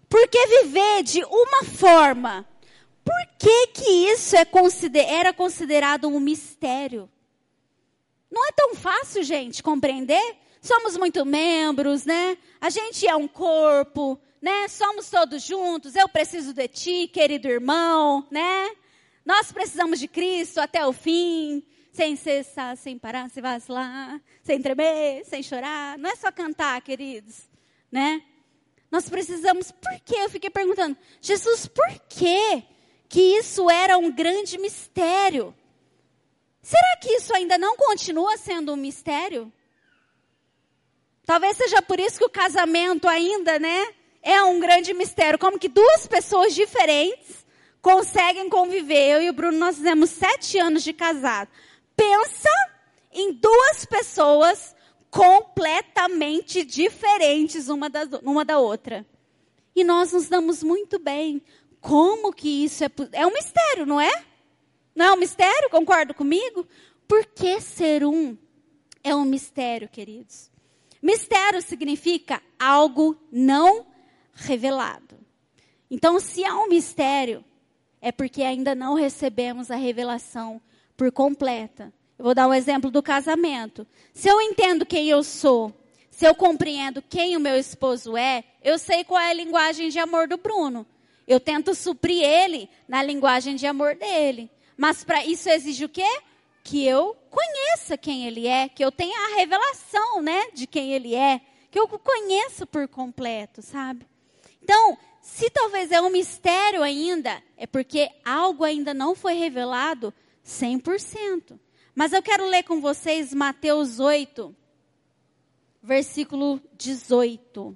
Por que viver de uma forma? Por que que isso é consider era considerado um mistério? Não é tão fácil, gente, compreender? Somos muito membros, né? A gente é um corpo, né? Somos todos juntos. Eu preciso de ti, querido irmão, né? Nós precisamos de Cristo até o fim, sem cessar, sem parar, sem vacilar, sem tremer, sem chorar. Não é só cantar, queridos, né? Nós precisamos, por quê? Eu fiquei perguntando, Jesus, por quê que isso era um grande mistério? Será que isso ainda não continua sendo um mistério? Talvez seja por isso que o casamento ainda, né, é um grande mistério. Como que duas pessoas diferentes conseguem conviver. Eu e o Bruno, nós fizemos sete anos de casado. Pensa em duas pessoas completamente diferentes uma da, uma da outra. E nós nos damos muito bem. Como que isso é? É um mistério, não é? Não é um mistério? Concorda comigo? Por que ser um é um mistério, queridos? Mistério significa algo não revelado. Então, se há um mistério, é porque ainda não recebemos a revelação por completa. Eu vou dar um exemplo do casamento. Se eu entendo quem eu sou, se eu compreendo quem o meu esposo é, eu sei qual é a linguagem de amor do Bruno. Eu tento suprir ele na linguagem de amor dele. Mas para isso exige o quê? Que eu conheça quem ele é, que eu tenha a revelação, né, de quem ele é, que eu o conheça por completo, sabe? Então, se talvez é um mistério ainda, é porque algo ainda não foi revelado 100%. Mas eu quero ler com vocês Mateus 8, versículo 18.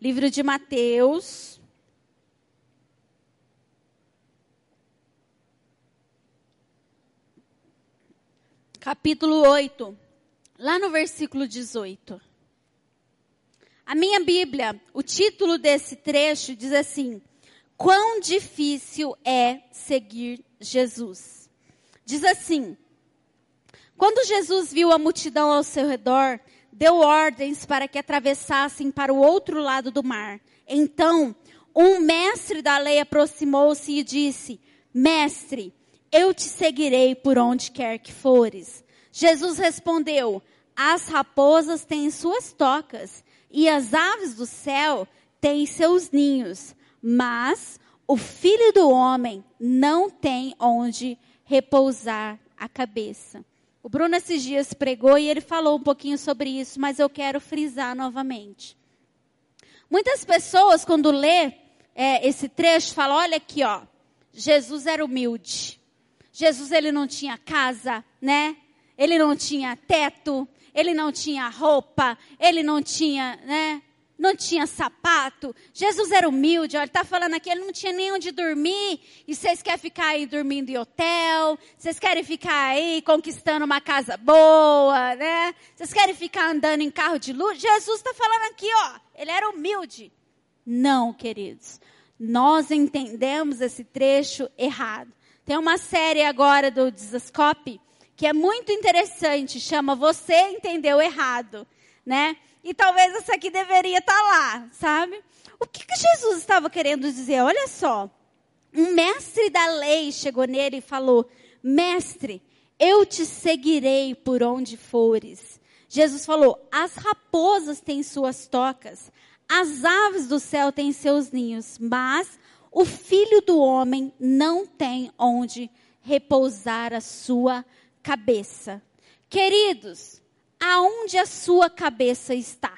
Livro de Mateus. Capítulo 8, lá no versículo 18. A minha Bíblia, o título desse trecho diz assim: Quão difícil é seguir Jesus. Diz assim: Quando Jesus viu a multidão ao seu redor, deu ordens para que atravessassem para o outro lado do mar. Então, um mestre da lei aproximou-se e disse: Mestre, eu te seguirei por onde quer que fores. Jesus respondeu: As raposas têm suas tocas e as aves do céu têm seus ninhos, mas o filho do homem não tem onde repousar a cabeça. O Bruno esses dias pregou e ele falou um pouquinho sobre isso, mas eu quero frisar novamente. Muitas pessoas, quando lê é, esse trecho, falam: olha aqui, ó, Jesus era humilde. Jesus ele não tinha casa, né? Ele não tinha teto, ele não tinha roupa, ele não tinha, né? Não tinha sapato. Jesus era humilde, olha, ele está falando aqui, ele não tinha nem onde dormir. E vocês querem ficar aí dormindo em hotel? Vocês querem ficar aí conquistando uma casa boa, né? Vocês querem ficar andando em carro de luz? Jesus está falando aqui, ó, ele era humilde. Não, queridos. Nós entendemos esse trecho errado. Tem uma série agora do Desascope que é muito interessante, chama Você Entendeu Errado, né? E talvez essa aqui deveria estar tá lá, sabe? O que, que Jesus estava querendo dizer? Olha só. Um mestre da lei chegou nele e falou: Mestre, eu te seguirei por onde fores. Jesus falou: As raposas têm suas tocas, as aves do céu têm seus ninhos, mas o filho do homem não tem onde repousar a sua cabeça. Queridos, aonde a sua cabeça está?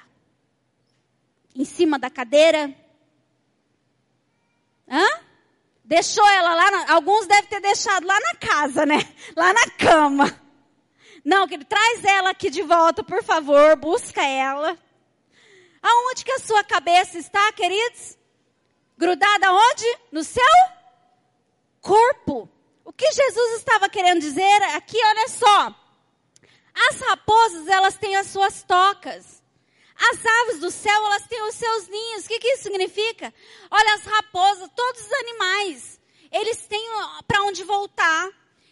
Em cima da cadeira? Hã? Deixou ela lá, na, alguns devem ter deixado lá na casa, né? Lá na cama. Não, querido, traz ela aqui de volta, por favor, busca ela. Aonde que a sua cabeça está, queridos? Grudada onde? No seu corpo. O que Jesus estava querendo dizer aqui, olha só. As raposas, elas têm as suas tocas. As aves do céu, elas têm os seus ninhos. O que, que isso significa? Olha, as raposas, todos os animais, eles têm para onde voltar.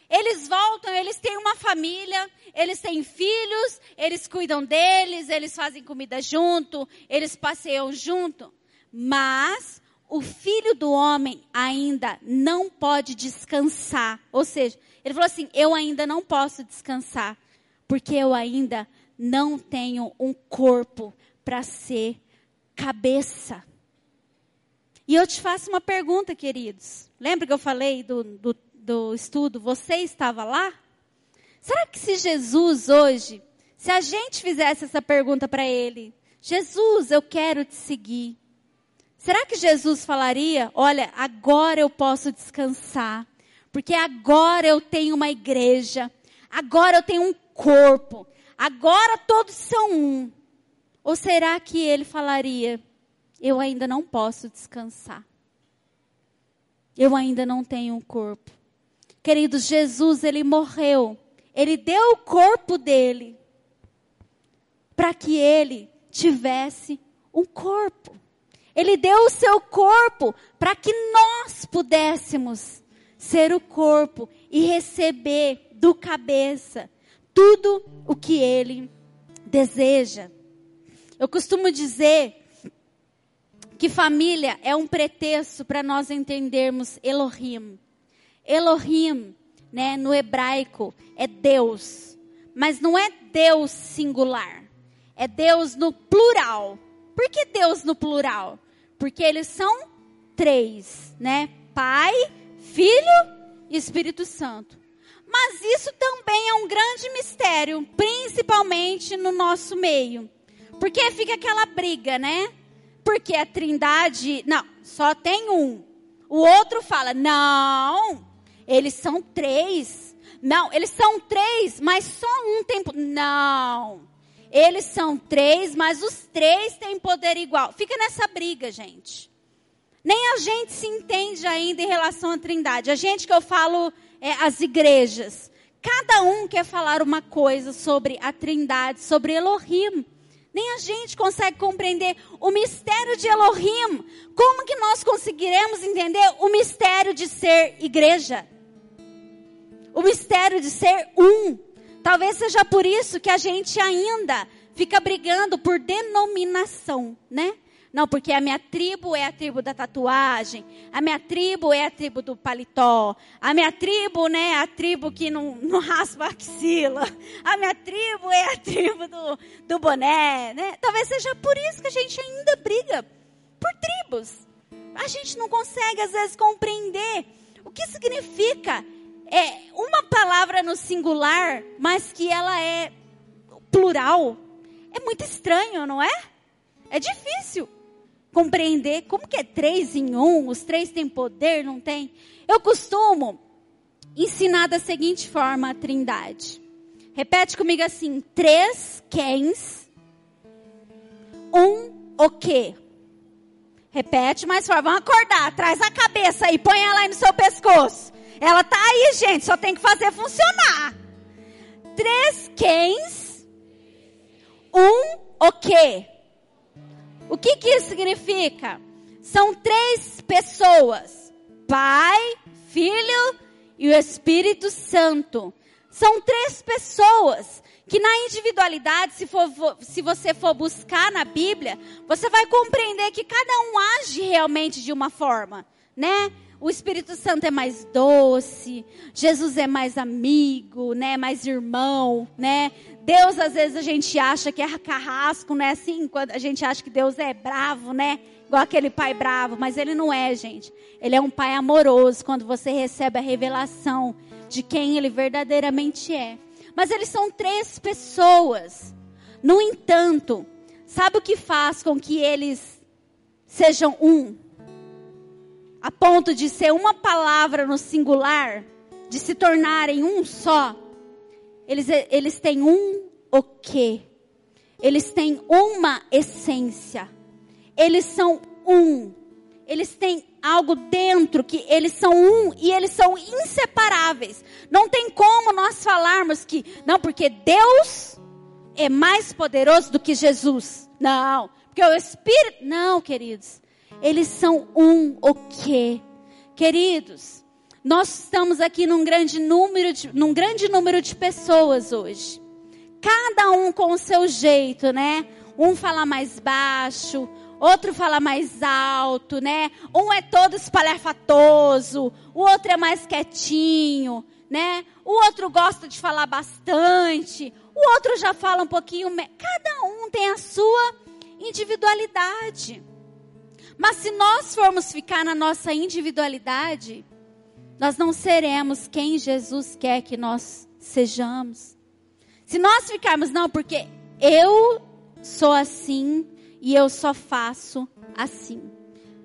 Eles voltam, eles têm uma família, eles têm filhos, eles cuidam deles, eles fazem comida junto, eles passeiam junto. Mas o filho do homem ainda não pode descansar. Ou seja, ele falou assim: eu ainda não posso descansar, porque eu ainda não tenho um corpo para ser cabeça. E eu te faço uma pergunta, queridos. Lembra que eu falei do, do do estudo, você estava lá? Será que se Jesus hoje, se a gente fizesse essa pergunta para ele, Jesus, eu quero te seguir. Será que Jesus falaria, olha, agora eu posso descansar, porque agora eu tenho uma igreja, agora eu tenho um corpo, agora todos são um. Ou será que ele falaria, eu ainda não posso descansar? Eu ainda não tenho um corpo. Queridos, Jesus, ele morreu. Ele deu o corpo dele para que ele tivesse um corpo. Ele deu o seu corpo para que nós pudéssemos ser o corpo e receber do cabeça tudo o que ele deseja. Eu costumo dizer que família é um pretexto para nós entendermos Elohim. Elohim, né, no hebraico, é Deus. Mas não é Deus singular. É Deus no plural. Por que Deus no plural? Porque eles são três, né? Pai, Filho e Espírito Santo. Mas isso também é um grande mistério, principalmente no nosso meio. Porque fica aquela briga, né? Porque a Trindade, não, só tem um. O outro fala: "Não, eles são três. Não, eles são três, mas só um tem. Não. Eles são três, mas os três têm poder igual. Fica nessa briga, gente. Nem a gente se entende ainda em relação à trindade. A gente que eu falo, é, as igrejas. Cada um quer falar uma coisa sobre a trindade, sobre Elohim. Nem a gente consegue compreender o mistério de Elohim. Como que nós conseguiremos entender o mistério de ser igreja? o mistério de ser um. Talvez seja por isso que a gente ainda fica brigando por denominação, né? Não, porque a minha tribo é a tribo da tatuagem, a minha tribo é a tribo do paletó, a minha tribo, né, é a tribo que não, não raspa a axila, a minha tribo é a tribo do, do boné, né? Talvez seja por isso que a gente ainda briga por tribos. A gente não consegue, às vezes, compreender o que significa é uma palavra no singular, mas que ela é plural. É muito estranho, não é? É difícil compreender como que é três em um, os três têm poder, não tem? Eu costumo ensinar da seguinte forma a trindade. Repete comigo assim, três quens, um o quê? Repete mais forte, vamos acordar, traz a cabeça aí, põe ela aí no seu pescoço. Ela tá aí, gente, só tem que fazer funcionar. Três quens, um o quê? O que que isso significa? São três pessoas: Pai, Filho e o Espírito Santo. São três pessoas que na individualidade, se, for, se você for buscar na Bíblia, você vai compreender que cada um age realmente de uma forma né? O Espírito Santo é mais doce, Jesus é mais amigo, né? Mais irmão, né? Deus às vezes a gente acha que é carrasco, né? Assim, quando a gente acha que Deus é bravo, né? Igual aquele pai bravo, mas ele não é, gente. Ele é um pai amoroso quando você recebe a revelação de quem ele verdadeiramente é. Mas eles são três pessoas. No entanto, sabe o que faz com que eles sejam um? A ponto de ser uma palavra no singular, de se tornarem um só, eles, eles têm um o quê? Eles têm uma essência. Eles são um. Eles têm algo dentro que eles são um e eles são inseparáveis. Não tem como nós falarmos que, não, porque Deus é mais poderoso do que Jesus. Não, porque o Espírito. Não, queridos. Eles são um o quê? Queridos, nós estamos aqui num grande número de, num grande número de pessoas hoje. Cada um com o seu jeito, né? Um fala mais baixo, outro fala mais alto, né? Um é todo espalhafatoso, o outro é mais quietinho, né? O outro gosta de falar bastante, o outro já fala um pouquinho. Cada um tem a sua individualidade. Mas se nós formos ficar na nossa individualidade, nós não seremos quem Jesus quer que nós sejamos. Se nós ficarmos, não, porque eu sou assim e eu só faço assim.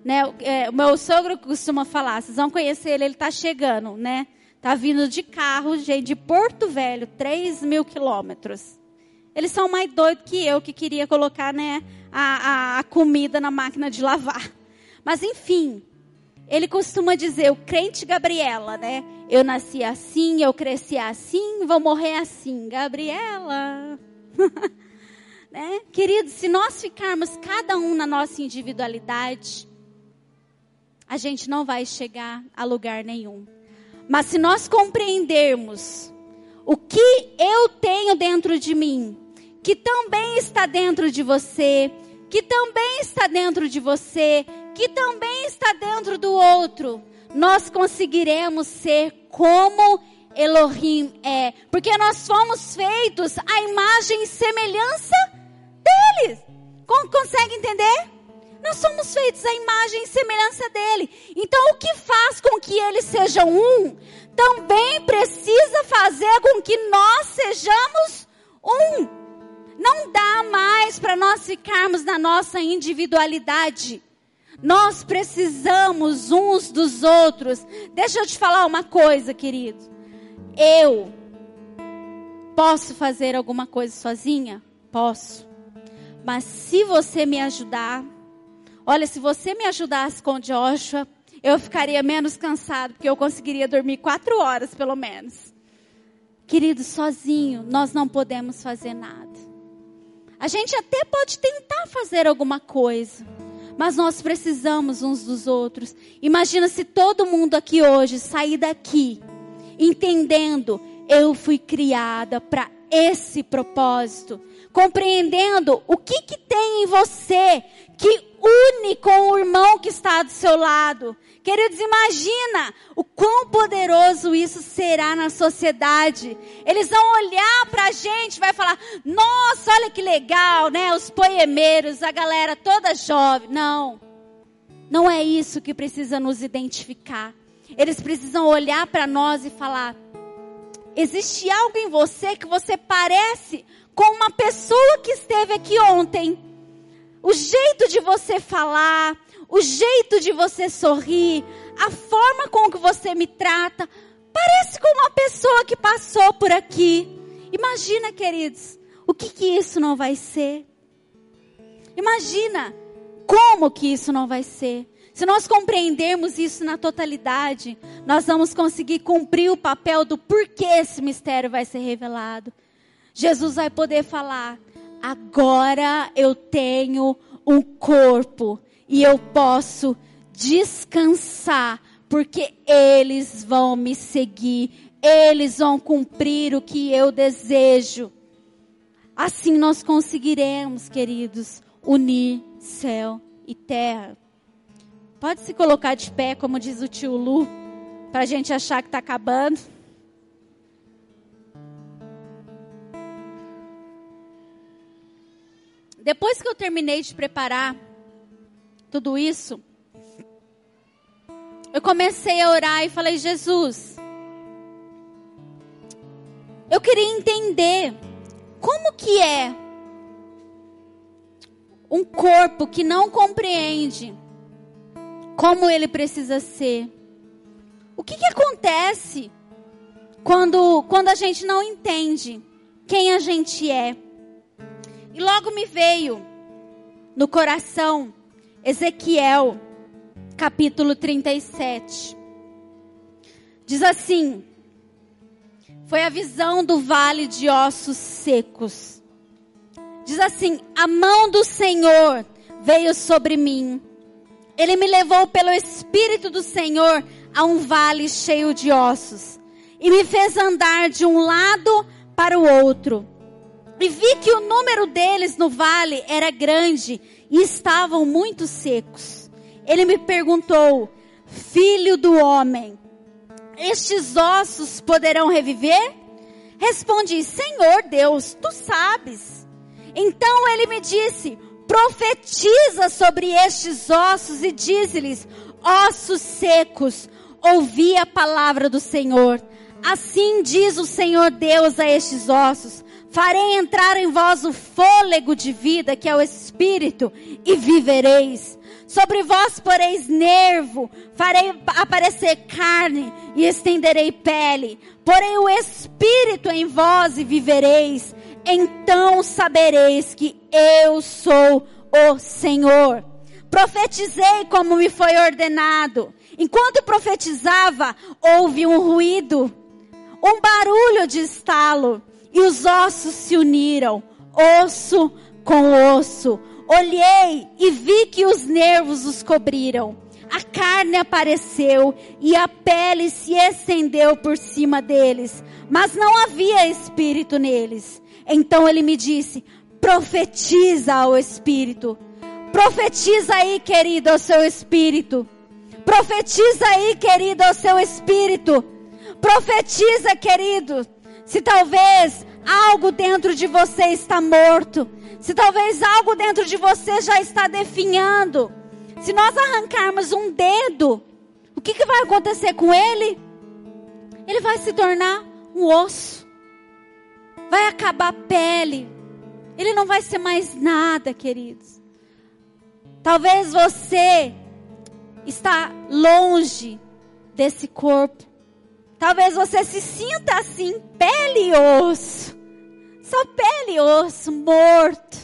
Né? É, o meu sogro costuma falar, vocês vão conhecer ele, ele está chegando, né? Tá vindo de carro, gente, de Porto Velho, 3 mil quilômetros. Eles são mais doidos que eu, que queria colocar né, a, a, a comida na máquina de lavar. Mas enfim, ele costuma dizer, o crente Gabriela, né? Eu nasci assim, eu cresci assim, vou morrer assim. Gabriela. né? Queridos, se nós ficarmos cada um na nossa individualidade, a gente não vai chegar a lugar nenhum. Mas se nós compreendermos o que eu tenho dentro de mim, que também está dentro de você, que também está dentro de você, que também está dentro do outro, nós conseguiremos ser como Elohim é, porque nós fomos feitos à imagem e semelhança deles. Consegue entender? Nós somos feitos à imagem e semelhança dele. Então, o que faz com que eles sejam um, também precisa fazer com que nós sejamos um. Não dá mais para nós ficarmos na nossa individualidade. Nós precisamos uns dos outros. Deixa eu te falar uma coisa, querido. Eu posso fazer alguma coisa sozinha? Posso. Mas se você me ajudar, olha, se você me ajudasse com Joshua, eu ficaria menos cansado, porque eu conseguiria dormir quatro horas pelo menos. Querido, sozinho nós não podemos fazer nada. A gente até pode tentar fazer alguma coisa, mas nós precisamos uns dos outros. Imagina se todo mundo aqui hoje sair daqui entendendo, eu fui criada para esse propósito, compreendendo o que que tem em você que une com o irmão que está do seu lado. Queridos, imagina o quão poderoso isso será na sociedade. Eles vão olhar para a gente, vai falar: Nossa, olha que legal, né? Os poemeiros, a galera toda jovem. Não, não é isso que precisa nos identificar. Eles precisam olhar para nós e falar: Existe algo em você que você parece com uma pessoa que esteve aqui ontem. O jeito de você falar, o jeito de você sorrir, a forma com que você me trata, parece com uma pessoa que passou por aqui. Imagina, queridos, o que que isso não vai ser? Imagina como que isso não vai ser. Se nós compreendermos isso na totalidade, nós vamos conseguir cumprir o papel do porquê esse mistério vai ser revelado. Jesus vai poder falar: agora eu tenho um corpo e eu posso descansar, porque eles vão me seguir, eles vão cumprir o que eu desejo. Assim nós conseguiremos, queridos, unir céu e terra. Pode se colocar de pé, como diz o tio Lu, para a gente achar que está acabando. Depois que eu terminei de preparar tudo isso, eu comecei a orar e falei: Jesus, eu queria entender como que é um corpo que não compreende como ele precisa ser. O que, que acontece quando, quando a gente não entende quem a gente é? E logo me veio no coração Ezequiel, capítulo 37. Diz assim: Foi a visão do vale de ossos secos. Diz assim: A mão do Senhor veio sobre mim. Ele me levou pelo Espírito do Senhor a um vale cheio de ossos e me fez andar de um lado para o outro. E vi que o número deles no vale era grande e estavam muito secos. Ele me perguntou: Filho do homem, estes ossos poderão reviver? Respondi: Senhor Deus, tu sabes. Então ele me disse: Profetiza sobre estes ossos e diz-lhes: Ossos secos, ouvi a palavra do Senhor. Assim diz o Senhor Deus a estes ossos: Farei entrar em vós o fôlego de vida, que é o Espírito, e vivereis. Sobre vós poreis nervo, farei aparecer carne e estenderei pele. Porei o Espírito em vós e vivereis. Então sabereis que eu sou o Senhor. Profetizei como me foi ordenado. Enquanto profetizava, houve um ruído, um barulho de estalo, e os ossos se uniram, osso com osso Olhei e vi que os nervos os cobriram. A carne apareceu e a pele se estendeu por cima deles, mas não havia espírito neles. Então ele me disse: profetiza ao espírito. Profetiza aí, querido, ao seu espírito. Profetiza aí, querido, ao seu espírito. Profetiza, querido. Se talvez algo dentro de você está morto, se talvez algo dentro de você já está definhando, se nós arrancarmos um dedo, o que, que vai acontecer com ele? Ele vai se tornar um osso, vai acabar a pele, ele não vai ser mais nada, queridos. Talvez você está longe desse corpo. Talvez você se sinta assim, pele e osso. Só pele e osso, morto,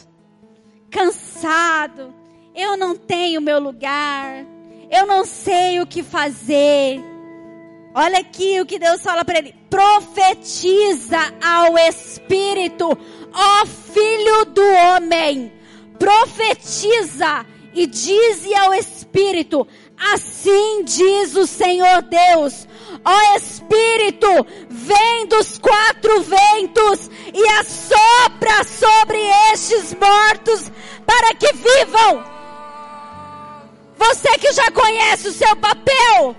cansado. Eu não tenho meu lugar. Eu não sei o que fazer. Olha aqui o que Deus fala para ele: profetiza ao Espírito, ó Filho do homem, profetiza e dize ao Espírito: assim diz o Senhor Deus, Ó Espírito, vem dos quatro ventos e assopra sobre estes mortos para que vivam. Você que já conhece o seu papel,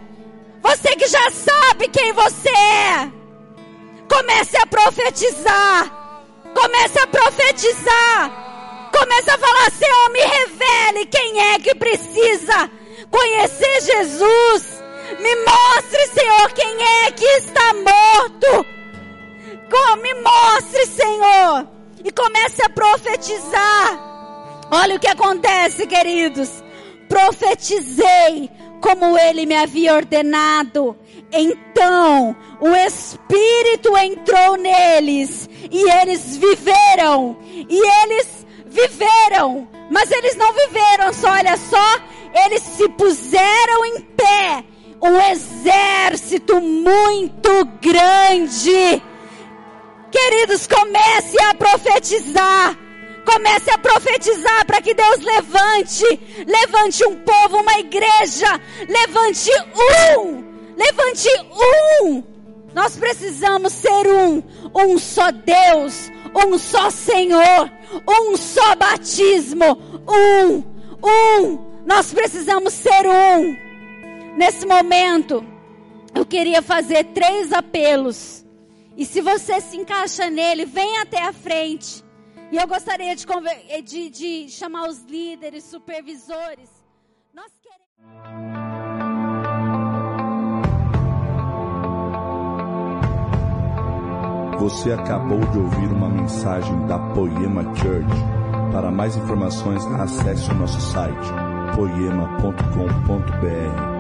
você que já sabe quem você é, comece a profetizar. Comece a profetizar. Comece a falar, Senhor, me revele quem é que precisa conhecer Jesus. Me mostre, Senhor, quem é que está morto. Me mostre, Senhor. E comece a profetizar. Olha o que acontece, queridos. Profetizei como ele me havia ordenado. Então o Espírito entrou neles e eles viveram. E eles viveram. Mas eles não viveram só, olha só. Eles se puseram em pé. Um exército muito grande. Queridos, comece a profetizar. Comece a profetizar para que Deus levante, levante um povo, uma igreja, levante um, levante um. Nós precisamos ser um, um só Deus, um só Senhor, um só batismo, um, um. Nós precisamos ser um. Nesse momento, eu queria fazer três apelos. E se você se encaixa nele, vem até a frente. E eu gostaria de, de, de chamar os líderes, supervisores. Nós queremos. Você acabou de ouvir uma mensagem da Poema Church. Para mais informações, acesse o nosso site poema.com.br.